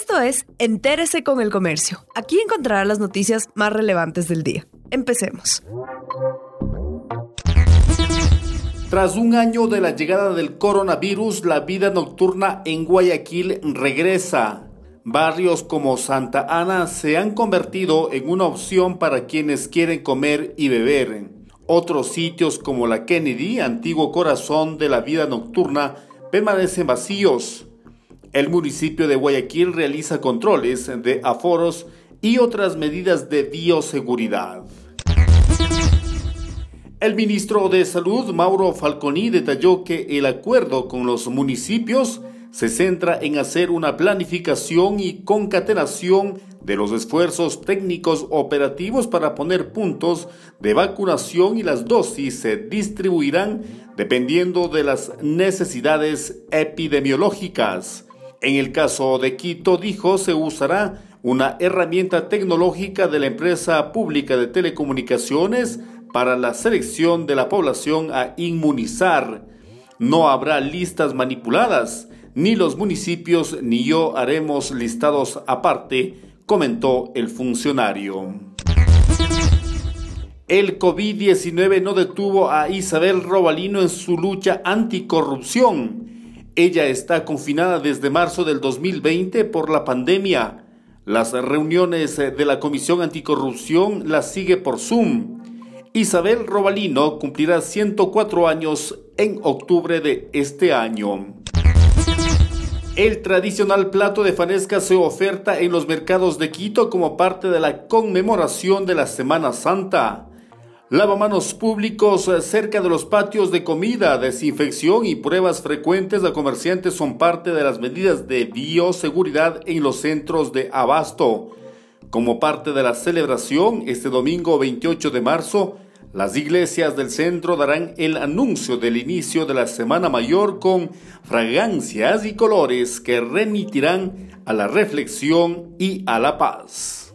Esto es Entérese con el Comercio. Aquí encontrará las noticias más relevantes del día. Empecemos. Tras un año de la llegada del coronavirus, la vida nocturna en Guayaquil regresa. Barrios como Santa Ana se han convertido en una opción para quienes quieren comer y beber. Otros sitios como la Kennedy, antiguo corazón de la vida nocturna, permanecen vacíos. El municipio de Guayaquil realiza controles de aforos y otras medidas de bioseguridad. El ministro de Salud, Mauro Falconi, detalló que el acuerdo con los municipios se centra en hacer una planificación y concatenación de los esfuerzos técnicos operativos para poner puntos de vacunación y las dosis se distribuirán dependiendo de las necesidades epidemiológicas. En el caso de Quito, dijo, se usará una herramienta tecnológica de la empresa pública de telecomunicaciones para la selección de la población a inmunizar. No habrá listas manipuladas, ni los municipios ni yo haremos listados aparte, comentó el funcionario. El COVID-19 no detuvo a Isabel Robalino en su lucha anticorrupción ella está confinada desde marzo del 2020 por la pandemia. Las reuniones de la Comisión Anticorrupción las sigue por Zoom. Isabel Robalino cumplirá 104 años en octubre de este año. El tradicional plato de fanesca se oferta en los mercados de Quito como parte de la conmemoración de la Semana Santa. Lavamanos públicos eh, cerca de los patios de comida, desinfección y pruebas frecuentes de comerciantes son parte de las medidas de bioseguridad en los centros de abasto. Como parte de la celebración, este domingo 28 de marzo, las iglesias del centro darán el anuncio del inicio de la Semana Mayor con fragancias y colores que remitirán a la reflexión y a la paz.